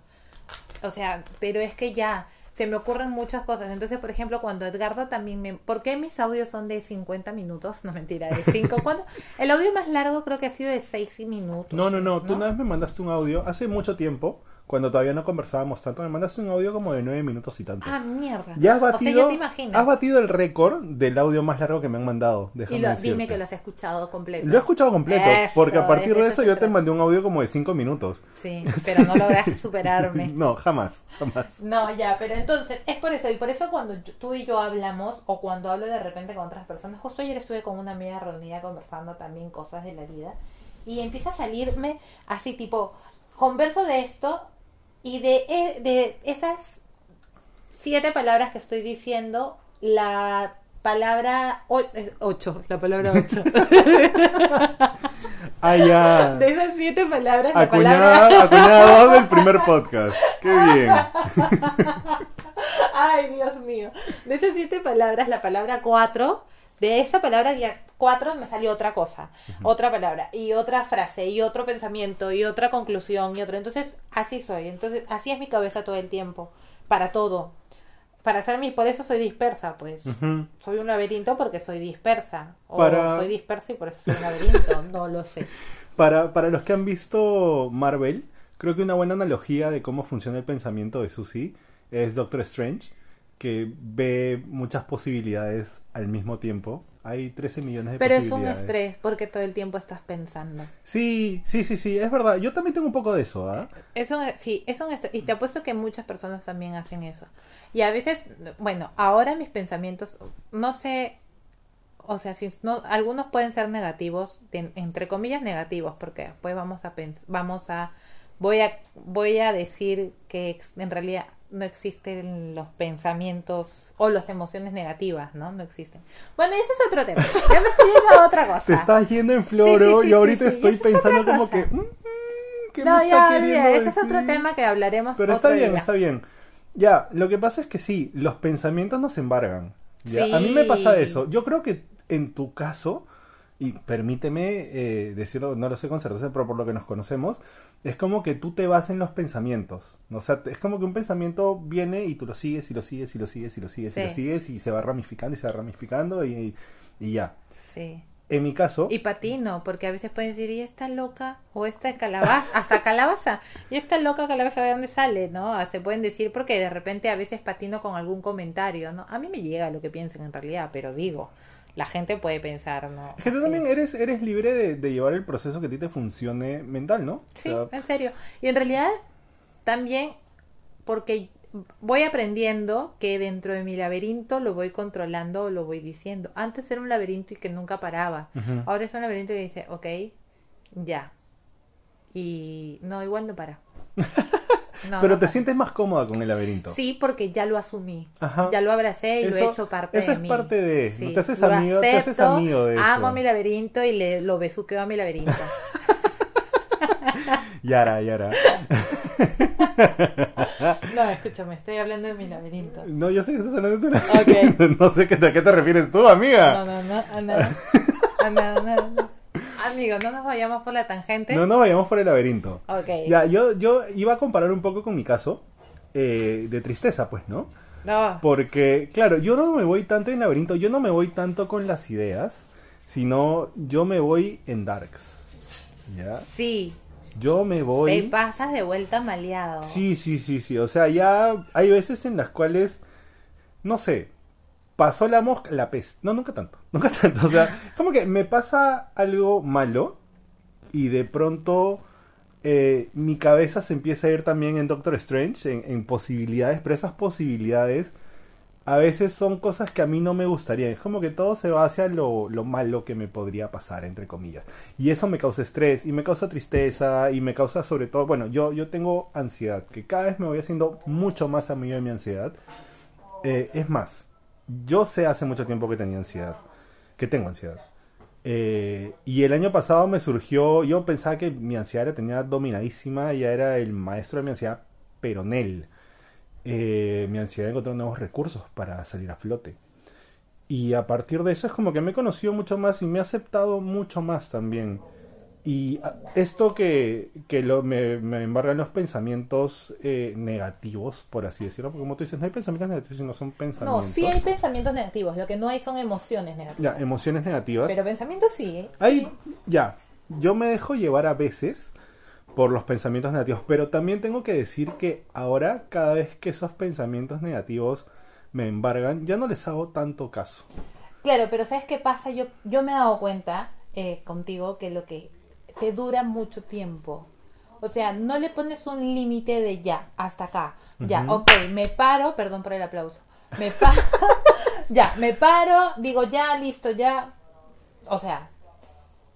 O sea, pero es que ya se me ocurren muchas cosas. Entonces, por ejemplo, cuando Edgardo también me... ¿Por qué mis audios son de 50 minutos? No, mentira, de 5. ¿Cuándo? El audio más largo creo que ha sido de 6 minutos. No, no, no. Tú ¿no? una vez me mandaste un audio hace mucho tiempo, cuando todavía no conversábamos tanto. Me mandaste un audio como de nueve minutos y tanto. Ah, mierda. ya has O sea, batido, ya te imaginas. has batido el récord del audio más largo que me han mandado. y lo- dime que lo has escuchado completo. Lo he escuchado completo, Eso, porque a partir de eso yo te mandé un audio como de cinco minutos. Sí, pero no lograste superarme. No, jamás, jamás. No, ya, pero entonces es por eso, y por eso cuando tú y yo hablamos, o cuando hablo de repente con otras personas, justo ayer estuve con una amiga reunida conversando también cosas de la vida, y empieza a salirme así tipo, converso de esto, y de, e- de esas siete palabras que estoy diciendo, la palabra eh, ocho, la palabra ocho. Ah, ya. de esas siete palabras, la Acuñada, palabra... acuñada dos del primer podcast. Qué bien. Ay, Dios mío. De esas siete palabras, la palabra cuatro, de esa palabra ya cuatro me salió otra cosa, otra palabra, y otra frase, y otro pensamiento, y otra conclusión, y otro. Entonces, así soy. Entonces, así es mi cabeza todo el tiempo. Para todo. Para ser mi, por eso soy dispersa, pues. Soy un laberinto porque soy dispersa. O Para- soy dispersa y por eso soy un laberinto. No lo sé. Para, para los que han visto Marvel, creo que una buena analogía de cómo funciona el pensamiento de Susie es Doctor Strange, que ve muchas posibilidades al mismo tiempo. Hay 13 millones de Pero es un posibilidades. estrés porque todo el tiempo estás pensando. Sí, sí, sí, sí, es verdad. Yo también tengo un poco de eso, ¿ah? Es un, sí, es un estrés. Y te apuesto que muchas personas también hacen eso. Y a veces, bueno, ahora mis pensamientos, no sé, o sea, si no, algunos pueden ser negativos, de- entre comillas negativos, porque después vamos a pens vamos a, voy a, voy a decir que en realidad no existen los pensamientos o las emociones negativas, ¿no? No existen. Bueno, ese es otro tema. Ya me estoy yendo a otra cosa. Te estás yendo en floro Sí, sí, sí, y ahorita estoy es pensando como que... mm, mm, ¿qué no, me ya, ese es otro tema que hablaremos Pero otro está bien, día. está bien. Ya, lo que pasa es que sí, los pensamientos nos embargan. A mí me pasa eso. Yo creo que en tu caso, y permíteme eh, decirlo, no lo sé con certeza, pero por lo que nos conocemos, es como que tú te vas en los pensamientos. ¿no? O sea, es como que un pensamiento viene y tú lo sigues y lo sigues y lo sigues y lo sigues y lo sigues y se va ramificando y se va ramificando y, y ya. Sí. En mi caso, Y patino, porque a veces pueden decir, ¿y esta loca? O esta calabaza, hasta calabaza. ¿Y esta loca calabaza de dónde sale? ¿No? Ah, Se pueden decir porque de repente a veces patino con algún comentario, ¿no? A mí me llega lo que piensen en realidad, pero digo, la gente puede pensar, ¿no? es que tú también eres, eres libre de, de llevar el proceso que a ti te funcione mental, ¿no? O Sí, sea, en serio. Y en realidad también porque voy aprendiendo que dentro de mi laberinto lo voy controlando o lo voy diciendo. Antes era un laberinto y que nunca paraba. Ahora es un laberinto que dice, ok, ya. Y no, igual no para. No, pero no te sientes más cómoda con el laberinto. Sí, porque ya lo asumí. Ajá. Ya lo abracé y lo he Eso- hecho parte eso de es mí. parte de- Sí, te haces amigo- te haces amigo de eso. Amo mi laberinto y le, lo besuqueo a mi laberinto. Yara, Yara. no, escúchame, estoy hablando de mi laberinto. No, yo sé que estás hablando de tu Ok. No sé a qué te refieres tú, amiga. No, no, no, a nada. A nada, nada, nada. Amigo, no nos vayamos por la tangente. No nos vayamos por el laberinto. Ok. Ya, yo, yo iba a comparar un poco con mi caso eh, de tristeza, pues, ¿no? No. Porque, claro, yo no me voy tanto en laberinto, yo no me voy tanto con las ideas, sino yo me voy en darks. ¿Ya? Sí, Yo me te voy... pasas de vuelta maleado. Sí, sí, sí, sí. O sea, ya hay veces en las cuales, no sé, pasó la mosca, la peste. No, nunca tanto. Nunca tanto. O sea, como que me pasa algo malo y de pronto eh, mi cabeza se empieza a ir también en Doctor Strange, en, en posibilidades, pero esas posibilidades a veces son cosas que a mí no me gustaría. Es como que todo se va hacia lo, lo malo que me podría pasar, entre comillas. Y eso me causa estrés y me causa tristeza y me causa sobre todo, bueno, yo, yo tengo ansiedad, que cada vez me voy haciendo mucho más amigo de mi ansiedad. Eh, es más, yo sé hace mucho tiempo que tenía ansiedad, que tengo ansiedad. Eh, y el año pasado me surgió, yo pensaba que mi ansiedad la tenía dominadísima, ya era el maestro de mi ansiedad, pero Nel. Eh, mi ansiedad encontró nuevos recursos para salir a flote. Y a partir de eso es como que me he conocido mucho más y me he aceptado mucho más también. Y ah, esto que, que lo, me, me embargan los pensamientos eh, negativos, por así decirlo, porque como tú dices, no hay pensamientos negativos, sino son No, pensamientos. sí hay pensamientos negativos, lo que no hay son emociones negativas. Ya, emociones negativas. Pero pensamientos sí. ¿eh? Hay, Sí. ya, yo me dejo llevar a veces por los pensamientos negativos, pero también tengo que decir que ahora cada vez que esos pensamientos negativos me embargan, ya no les hago tanto caso. Claro, pero ¿sabes qué pasa? Yo, yo me he dado cuenta eh, contigo que lo que te dura mucho tiempo. O sea, no le pones un límite de ya, hasta acá. Ya, ok, me paro, perdón por el aplauso. Me paro, ya, me paro, digo ya, listo, ya. O sea,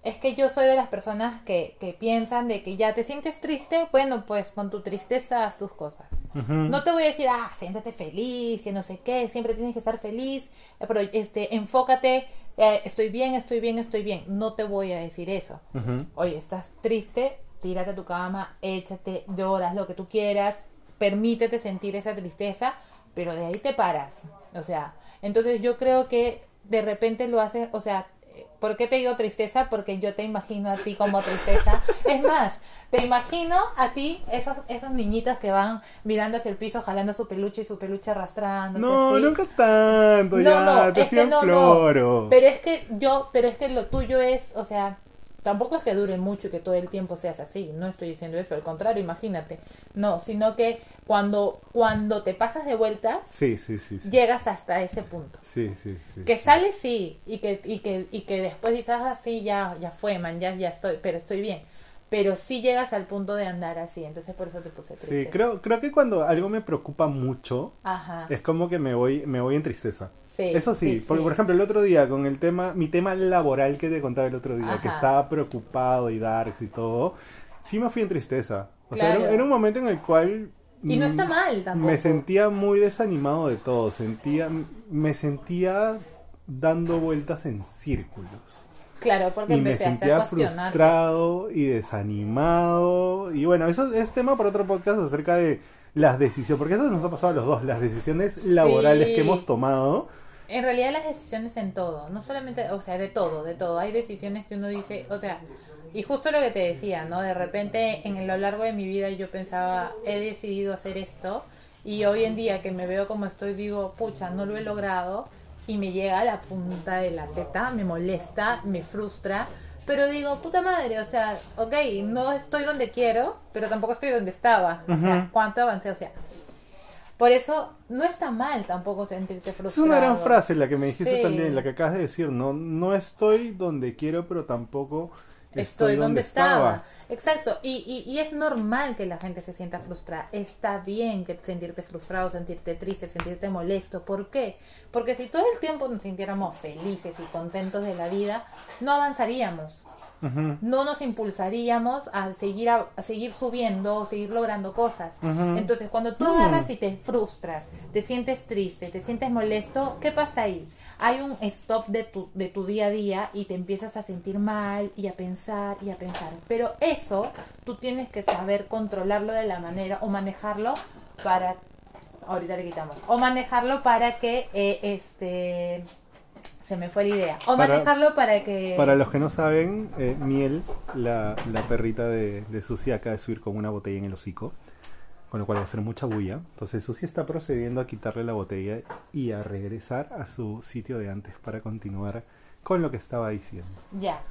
es que yo soy de las personas que, que piensan de que ya te sientes triste, bueno, pues con tu tristeza haz tus cosas. No te voy a decir, ah, siéntate feliz, que no sé qué, siempre tienes que estar feliz, pero este, enfócate, eh, estoy bien, estoy bien, estoy bien. No te voy a decir eso. Oye, estás triste, tírate a tu cama, échate, lloras lo que tú quieras, permítete sentir esa tristeza, pero de ahí te paras. O sea, entonces yo creo que de repente lo haces, o sea, ¿por qué te digo tristeza? Porque yo te imagino a ti como tristeza. Es más, te imagino a ti, esos niñitos que van mirando hacia el piso, jalando su peluche y su peluche arrastrándose. No, así. nunca tanto, No, ya, no, te es que no, no. floro. Pero es que yo, pero es que lo tuyo es, o sea, tampoco es que dure mucho y que todo el tiempo seas así. No estoy diciendo eso, al contrario, imagínate. No, sino que cuando, cuando te pasas de vueltas, Sí, sí, sí. Llegas hasta ese punto. sí, sí. Que sales sí, y que, y que, y que después dices, ah, sí, ya, ya fue, man, ya, ya estoy, pero estoy bien. Pero sí llegas al punto de andar así, entonces por eso te puse triste. Sí, creo, creo que cuando algo me preocupa mucho, Ajá. es como que me voy, me voy en tristeza. Sí, Eso sí, porque por ejemplo el otro día con el tema, mi tema laboral que te contaba el otro día, que Ajá. estaba preocupado y darks y todo, sí me fui en tristeza. O sea, Claro. era, era un momento en el cual... Y no está mm, mal tampoco. Me sentía muy desanimado de todo, sentía, me sentía dando vueltas en círculos. Claro, porque Y me sentía a frustrado y desanimado. Y bueno, eso es tema para otro podcast acerca de las decisiones, porque eso nos ha pasado a los dos, las decisiones laborales Sí. que hemos tomado. En realidad las decisiones en todo, no solamente, o sea, de todo, de todo. Hay decisiones que uno dice, o sea, y justo lo que te decía, ¿no? De repente en lo largo de mi vida yo pensaba, he decidido hacer esto y hoy en día que me veo como estoy digo, pucha, no lo he logrado y me llega a la punta de la teta, me molesta, me frustra, pero digo, puta madre, o sea, ok, no estoy donde quiero, pero tampoco estoy donde estaba, o sea, Ujú. cuánto avancé, o sea, por eso no está mal tampoco sentirte frustrado. Es una gran frase la que me dijiste Sí. también, la que acabas de decir, no, no estoy donde quiero, pero tampoco estoy, Estoy donde donde estaba. Exacto. Y, y, y es normal que la gente se sienta frustrada. Está bien que sentirte frustrado, sentirte triste, sentirte molesto. ¿Por qué? Porque si todo el tiempo nos sintiéramos felices y contentos de la vida, no avanzaríamos. No nos impulsaríamos a seguir, a, a seguir subiendo, seguir logrando cosas. Entonces, cuando tú No. agarras y te frustras, te sientes triste, te sientes molesto, ¿qué pasa ahí? Hay un stop de tu, de tu día a día y te empiezas a sentir mal y a pensar y a pensar. Pero eso tú tienes que saber controlarlo de la manera o manejarlo para... Ahorita le quitamos. O manejarlo para que eh, este... Se me fue la idea. O Para- manejarlo para que... Para los que no saben, eh, Miel, la, la perrita de, de Susi, acaba de subir con una botella en el hocico, con lo cual va a hacer mucha bulla. Entonces Susi está procediendo a quitarle la botella y a regresar a su sitio de antes para continuar con lo que estaba diciendo. Ya.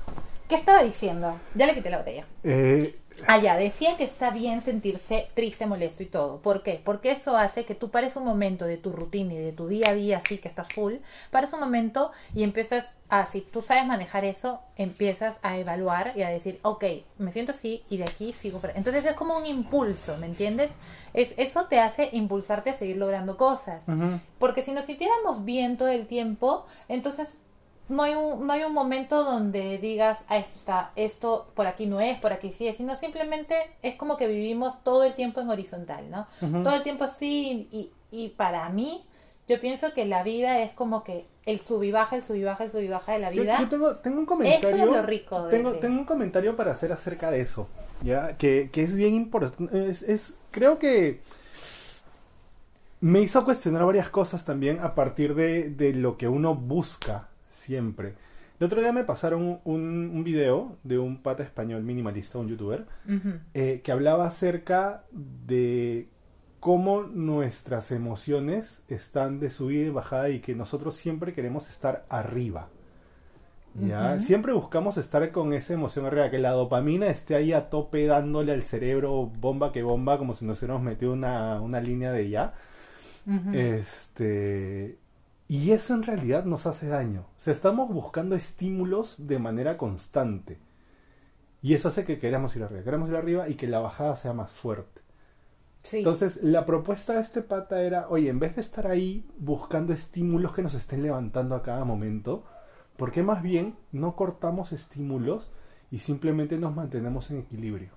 ¿Qué estaba diciendo? Ya le quité la botella. Eh, Ah, ya, decía que está bien sentirse triste, molesto y todo. ¿Por qué? Porque eso hace que tú pares un momento de tu rutina y de tu día a día, así que estás full, pares un momento y empiezas a, si tú sabes manejar eso, empiezas a evaluar y a decir, ok, me siento así y de aquí sigo. para-". Entonces es como un impulso, ¿me entiendes? Es, eso te hace impulsarte a seguir logrando cosas. ujú. Porque si nos sintiéramos bien todo el tiempo, entonces no hay un, no hay un momento donde digas, ah, esto está, esto por aquí no es, por aquí sí es, sino simplemente es como que vivimos todo el tiempo en horizontal, ¿no? Todo el tiempo así, y, y para mí, yo pienso que la vida es como que el sub y baja, el sub y baja, el sub y baja de la Yo, vida. yo tengo, tengo un comentario. Eso es lo rico de- Tengo, de- tengo un comentario para hacer acerca de eso. Ya, que, que es bien importante. Es, es- creo que me hizo cuestionar varias cosas también a partir de, de lo que uno busca siempre. El otro día me pasaron un, un video de un pata español minimalista, un youtuber, eh, que hablaba acerca de cómo nuestras emociones están de subida y bajada y que nosotros siempre queremos estar arriba. ¿ya? Siempre buscamos estar con esa emoción arriba, que la dopamina esté ahí a tope dándole al cerebro bomba que bomba, como si nos hubiéramos metido una, una línea de ya. Este. Y eso en realidad nos hace daño. O sea, estamos buscando estímulos de manera constante. Y eso hace que queramos ir arriba. Queremos ir arriba y que la bajada sea más fuerte. sí. Entonces, la propuesta de este pata era, oye, en vez de estar ahí buscando estímulos que nos estén levantando a cada momento, ¿por qué más bien no cortamos estímulos y simplemente nos mantenemos en equilibrio?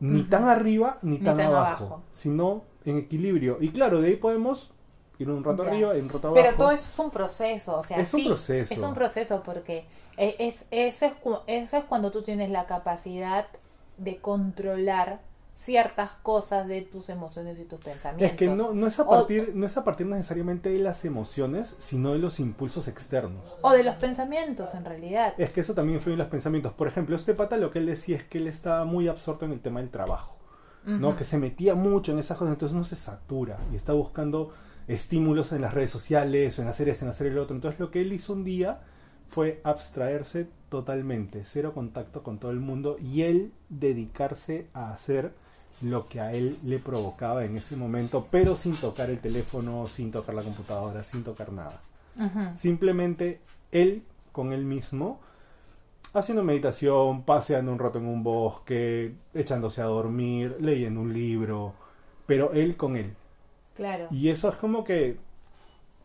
Ni tan arriba ni, Ni tan, tan abajo, abajo. sino en equilibrio. Y claro, de ahí podemos ir un rato Ya. arriba y un rato abajo. Pero todo eso es un proceso, o sea, Es un proceso. Es un proceso porque eh, es, eso, es, eso es cuando tú tienes la capacidad de controlar ciertas cosas de tus emociones y tus pensamientos. Es que no, no, es a O- partir, no es a partir necesariamente de las emociones, sino de los impulsos externos. O de los pensamientos, en realidad. Es que eso también influye en los pensamientos. Por ejemplo, este pata lo que él decía es que él estaba muy absorto en el tema del trabajo, ¿no? Que se metía mucho en esas cosas, entonces uno se satura y está buscando estímulos en las redes sociales, o en hacer eso, en hacer el otro. Entonces lo que él hizo un día fue abstraerse totalmente, cero contacto con todo el mundo y él dedicarse a hacer lo que a él le provocaba en ese momento, pero sin tocar el teléfono, sin tocar la computadora, sin tocar nada. Simplemente él con él mismo, haciendo meditación, paseando un rato en un bosque, echándose a dormir, leyendo un libro, pero él con él. Claro. Y eso es como que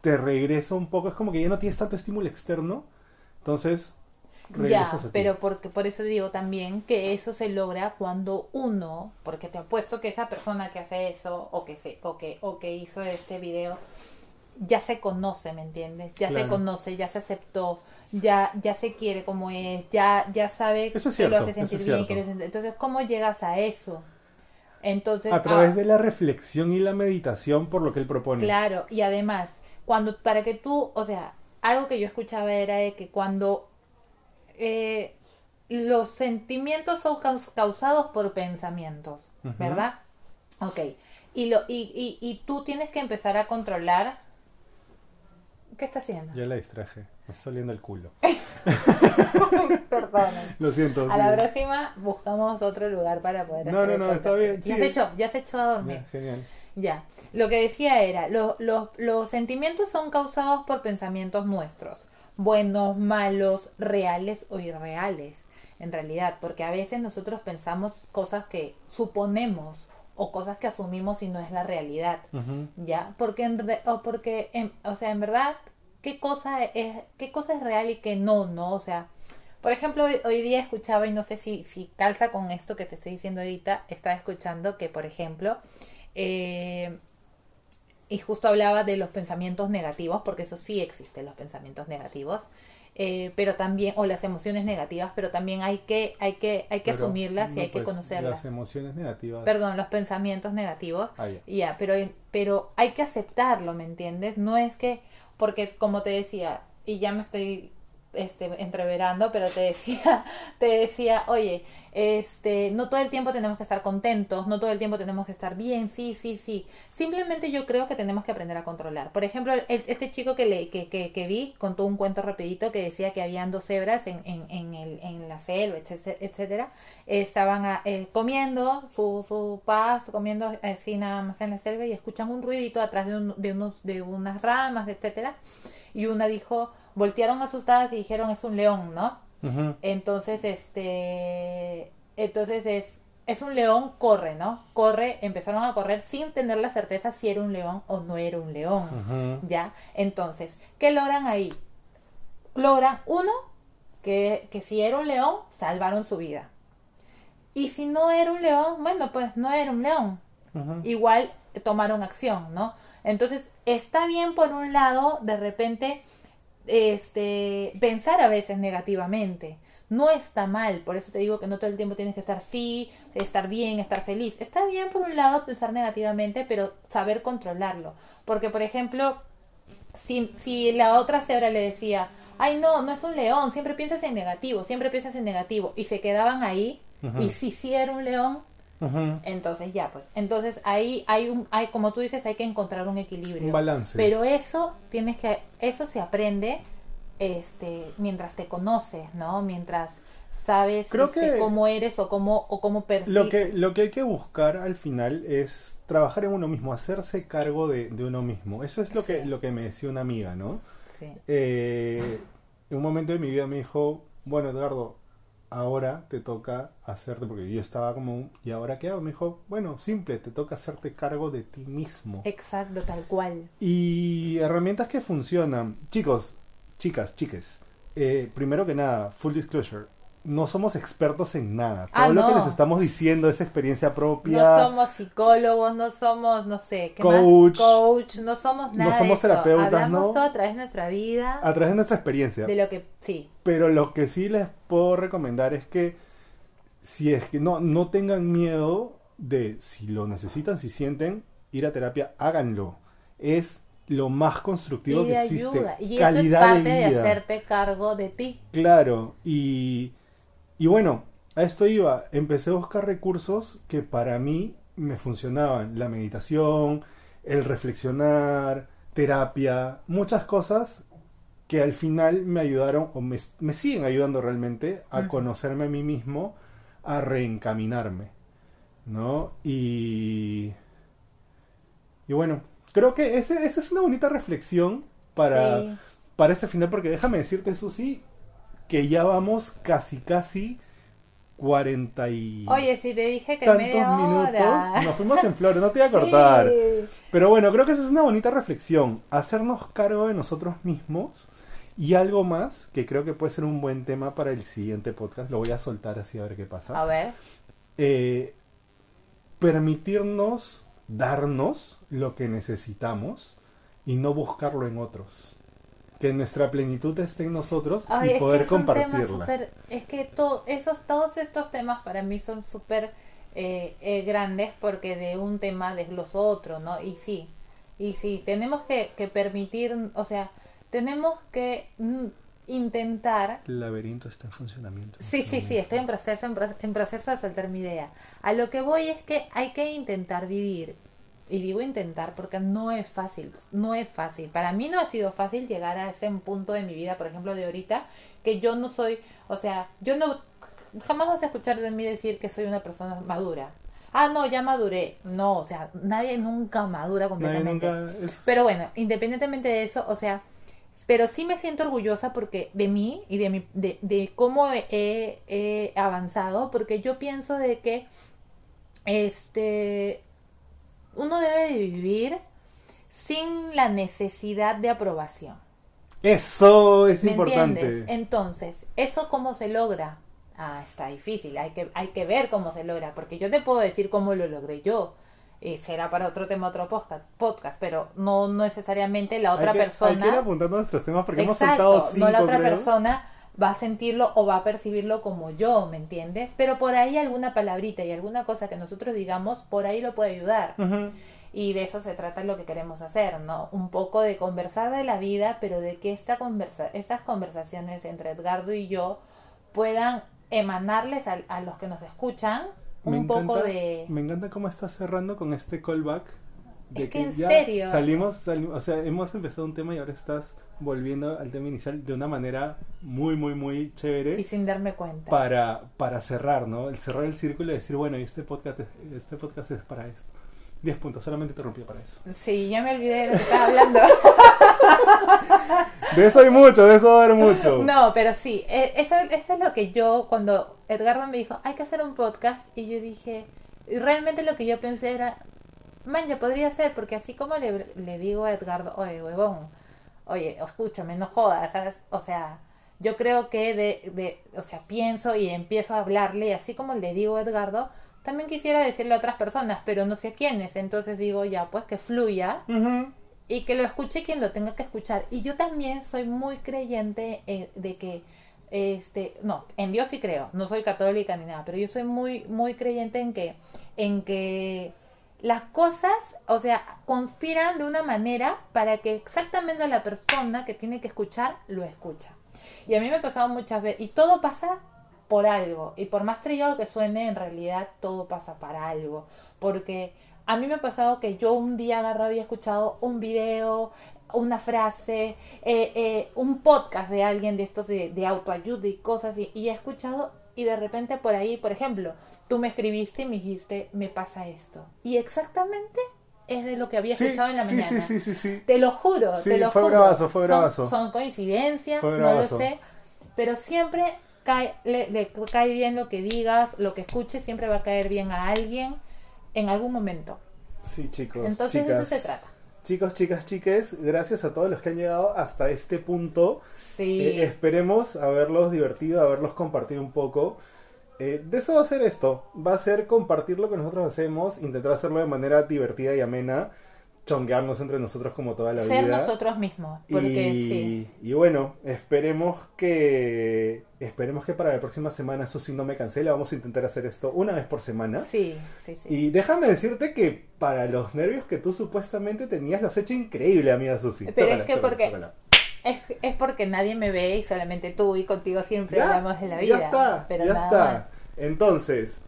te regresa un poco, es como que ya no tienes tanto estímulo externo, entonces Ya, regresas a ti. pero porque, por eso digo también que eso se logra cuando uno, porque te apuesto que esa persona que hace eso o que, se, o que, o que hizo este video ya se conoce, ¿me entiendes? Ya se conoce, ya se aceptó, ya, ya se quiere como es, ya, ya sabe que lo hace sentir bien. que Entonces, ¿cómo llegas a eso? Entonces, a través ah, de la reflexión y la meditación por lo que él propone. Claro, y además, cuando para que tú, o sea, algo que yo escuchaba era de que cuando eh, los sentimientos son caus- causados por pensamientos. ¿verdad? Ok. Y, lo, y, y, y tú tienes que empezar a controlar. ¿Qué está haciendo? Ya la distraje, me está oliendo el culo. Perdona. Lo siento. A la próxima buscamos otro lugar para poder No, hacer no, no, podcast. está bien, Ya sí. se echó, ya se echó a dormir. Genial. Ya, lo que decía era, lo- lo- los sentimientos son causados por pensamientos nuestros, buenos, malos, reales o irreales, en realidad, porque a veces nosotros pensamos cosas que suponemos o cosas que asumimos y no es la realidad, ya, porque en, re- o porque, en- o sea, en verdad, qué cosa es, qué cosa es real y qué no, no, o sea, por ejemplo, hoy, hoy día escuchaba, y no sé si, si calza con esto que te estoy diciendo ahorita, estaba escuchando que, por ejemplo, eh, y justo hablaba de los pensamientos negativos, porque eso sí existen los pensamientos negativos, eh, pero también, o las emociones negativas, pero también hay que, hay que, hay que Pero, asumirlas y no, hay que pues, conocerlas. Las emociones negativas. Perdón, los pensamientos negativos. Ah, ya. Ya, pero, pero hay que aceptarlo, ¿me entiendes? No es que, porque como te decía, y ya me estoy este, entreverando, pero te decía, te decía, oye, este, no todo el tiempo tenemos que estar contentos, no todo el tiempo tenemos que estar bien, sí, sí, sí. Simplemente yo creo que tenemos que aprender a controlar. Por ejemplo, este chico que, le, que, que, que, vi contó un cuento rapidito que decía que habían dos cebras en, en, en, el, en la selva, etcétera, estaban eh, comiendo su, su paz, comiendo así nada más en la selva y escuchan un ruidito atrás de, de, unos, de unas ramas, etcétera. Y una dijo, voltearon asustadas y dijeron es un león, ¿no? Entonces, este, entonces es, es un león, corre, ¿no? Corre, empezaron a correr sin tener la certeza si era un león o no era un león, ¿ya? Entonces, ¿qué logran ahí? Logran, uno, que, que si era un león, salvaron su vida. Y si no era un león, bueno, pues no era un león. Igual tomaron acción, ¿no? Entonces, está bien por un lado, de repente, este, pensar a veces negativamente. No está mal, por eso te digo que no todo el tiempo tienes que estar sí, estar bien, estar feliz. Está bien por un lado pensar negativamente, pero saber controlarlo. Porque, por ejemplo, si, si la otra cebra le decía, ay no, no es un león, siempre piensas en negativo, siempre piensas en negativo, y se quedaban ahí, y si sí era un león, entonces ya, pues, entonces ahí hay un, hay como tú dices, hay que encontrar un equilibrio, un balance. Pero eso tienes que, eso se aprende, este, mientras te conoces, ¿no? Mientras sabes este, cómo eres o cómo o cómo percibes. Lo que lo que hay que buscar al final es trabajar en uno mismo, hacerse cargo de, uno mismo. Eso es lo que lo que me decía una amiga, ¿no? Sí. Eh, en un momento de mi vida me dijo, bueno Edgardo, ahora te toca hacerte, porque yo estaba como, ¿y ahora qué hago? Me dijo, bueno, simple, te toca hacerte cargo de ti mismo. Exacto, tal cual. Y herramientas que funcionan. Chicos, chicas, chiques, eh, primero que nada, full disclosure, no somos expertos en nada. Todo ah, lo que les estamos diciendo es experiencia propia. No somos psicólogos, no somos, no sé, ¿qué coach, coach, no somos nada. No somos terapeutas, Hablamos todo a través de nuestra vida. A través de nuestra experiencia. De lo que, sí. Pero lo que sí les puedo recomendar es que si es que no, no tengan miedo de si lo necesitan, si sienten ir a terapia, háganlo. Es lo más constructivo que existe. Y Calidad eso es parte de, de hacerte cargo de ti. Claro, y y bueno, a esto iba, empecé a buscar recursos que para mí me funcionaban, la meditación, el reflexionar, terapia, muchas cosas que al final me ayudaron o me, siguen ayudando realmente a conocerme a mí mismo, a reencaminarme, ¿no? Y, y bueno, creo que esa es una bonita reflexión para, para este final, porque déjame decirte, Susi, que ya vamos casi, casi 40 y... Oye, si te dije que tantos minutos. Nos fuimos en flores, no te voy a cortar. Pero bueno, creo que esa es una bonita reflexión. Hacernos cargo de nosotros mismos. Y algo más, que creo que puede ser un buen tema para el siguiente podcast. Lo voy a soltar así a ver qué pasa. A ver. Eh, permitirnos darnos lo que necesitamos y no buscarlo en otros que nuestra plenitud esté en nosotros y poder compartirla. es que esos, todos estos temas para mí son súper eh, eh, grandes porque de un tema desgloso otro, ¿no? Y sí, y sí, tenemos que, permitir, o sea, tenemos que intentar... El laberinto está en funcionamiento. sí, sí, sí, estoy en proceso, en proceso de soltar mi idea. A lo que voy es que hay que intentar vivir y digo intentar porque no es fácil, no es fácil. Para mí no ha sido fácil llegar a ese punto de mi vida, por ejemplo, de ahorita, que yo no soy, o sea, yo no, jamás vas a escuchar de mí decir que soy una persona madura. Ah, no, ya maduré. No, o sea, nadie nunca madura completamente. Pero bueno, independientemente de eso, o sea, pero sí me siento orgullosa porque de mí y de, mi, de, de cómo he, he avanzado, porque yo pienso de que este uno debe de vivir sin la necesidad de aprobación. Eso es importante. Entonces, ¿eso cómo se logra? Ah, está difícil, hay que, hay que ver cómo se logra, porque yo te puedo decir cómo lo logré yo. Eh, será para otro tema, otro podcast, podcast pero no necesariamente la otra persona. Hay que ir apuntando nuestros temas porque hemos saltado cinco, No la otra persona va a sentirlo o va a percibirlo como yo, ¿me entiendes? Pero por ahí alguna palabrita y alguna cosa que nosotros digamos, por ahí lo puede ayudar. Y de eso se trata lo que queremos hacer, ¿no? Un poco de conversar de la vida, pero de que esta conversa estas conversaciones entre Edgardo y yo puedan emanarles a, a los que nos escuchan un Me poco encanta- de... Me encanta cómo estás cerrando con este callback. De Es que en ya serio. Salimos, sali- o sea, hemos empezado un tema y ahora estás volviendo al tema inicial de una manera muy, muy, muy chévere Y sin darme cuenta. para, para cerrar, ¿no? El cerrar el círculo y decir, bueno, este podcast, es- este podcast es para esto. 10 puntos, solamente te rompí para eso. Sí, ya me olvidé de lo que estaba hablando. De eso hay mucho, de eso va a haber mucho. No, pero sí, eh, eso, eso es lo que yo, cuando Edgardo me dijo, hay que hacer un podcast, y yo dije, y realmente lo que yo pensé era, man, ya podría ser, porque así como le, le digo a Edgardo, oye, huevón, oye, escúchame, no jodas, ¿sabes? o sea, yo creo que de, de, o sea, pienso y empiezo a hablarle, y así como le digo a Edgardo, también quisiera decirle a otras personas, pero no sé a quiénes, entonces digo, ya, pues que fluya, y que lo escuche quien lo tenga que escuchar. Y yo también soy muy creyente eh, de que, este, no, en Dios sí creo, no soy católica ni nada, pero yo soy muy, muy creyente en que, en que las cosas, o sea, conspiran de una manera para que exactamente la persona que tiene que escuchar lo escucha. Y a mí me ha pasado muchas veces, y todo pasa por algo, y por más trillado que suene, en realidad todo pasa para algo, porque a mí me ha pasado que yo un día agarrado y he escuchado un video, una frase, eh, eh, un podcast de alguien de estos de, autoayuda y cosas, y he escuchado, y de repente por ahí, por ejemplo, tú me escribiste y me dijiste, me pasa esto. Y exactamente es de lo que había Sí, escuchado en la sí, mañana. sí, sí, sí. Te lo juro, Sí, te lo fue juro. bravazo, fue bravazo. Son, coincidencias, Fue no lo sé, pero siempre cae, le, le cae bien lo que digas, lo que escuches, siempre va a caer bien a alguien en algún momento. Sí, chicos, Entonces de eso se trata. Chicos, chicas, chiques, gracias a todos los que han llegado hasta este punto. Sí. Eh, esperemos haberlos divertido, haberlos compartido un poco. Eh, de eso va a ser esto. Va a ser compartir lo que nosotros hacemos, intentar hacerlo de manera divertida y amena, chonguearnos entre nosotros como toda la Ser vida. nosotros mismos, porque y, sí. y bueno, esperemos que esperemos que para la próxima semana eso sí no me cancele. Vamos a intentar hacer esto una vez por semana. Sí, sí, sí. Y déjame decirte que para los nervios que tú supuestamente tenías, los has hecho increíble, amiga Susi. Pero Chócala, es que chócala, porque- chócala. Es, es porque nadie me ve y solamente tú y contigo siempre Ya, hablamos de la vida. Ya está, pero ya nada está. Entonces,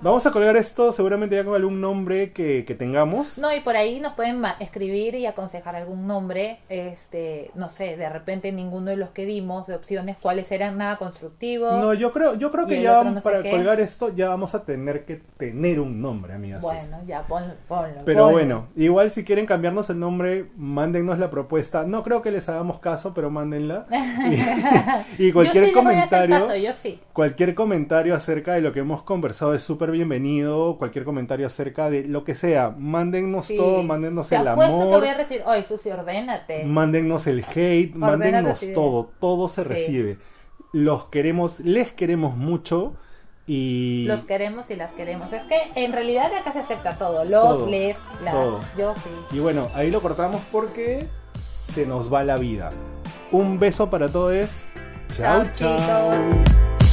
vamos a colgar esto seguramente ya con algún nombre que, que tengamos. No, y por ahí nos pueden escribir y aconsejar algún nombre, este, no sé, de repente ninguno de los que dimos de opciones, cuáles eran nada constructivo. No, yo creo, yo creo que ya no para colgar esto ya vamos a tener que tener un nombre, amigas. bueno, ya ponlo, ponlo. Pero ponlo. bueno, igual si quieren cambiarnos el nombre, mándennos la propuesta. No creo que les hagamos caso, pero mándenla. Y, y cualquier yo sí comentario, caso, yo sí. cualquier comentario acerca de lo que hemos conversado es súper bienvenido. Cualquier comentario acerca de lo que sea, mándennos Sí. todo, mándennos Te el apuesto que amor, voy a recibir, oye, Susi, ordénate. mándennos el hate, mándennos sí. todo, todo se Sí. recibe. Los queremos, les queremos mucho y Los queremos y las queremos. Es que en realidad acá se acepta todo. Los, Todo, les, las. todo. Yo sí. Y bueno, ahí lo cortamos porque se nos va la vida. Un beso para todos. Chao, Chao, chao.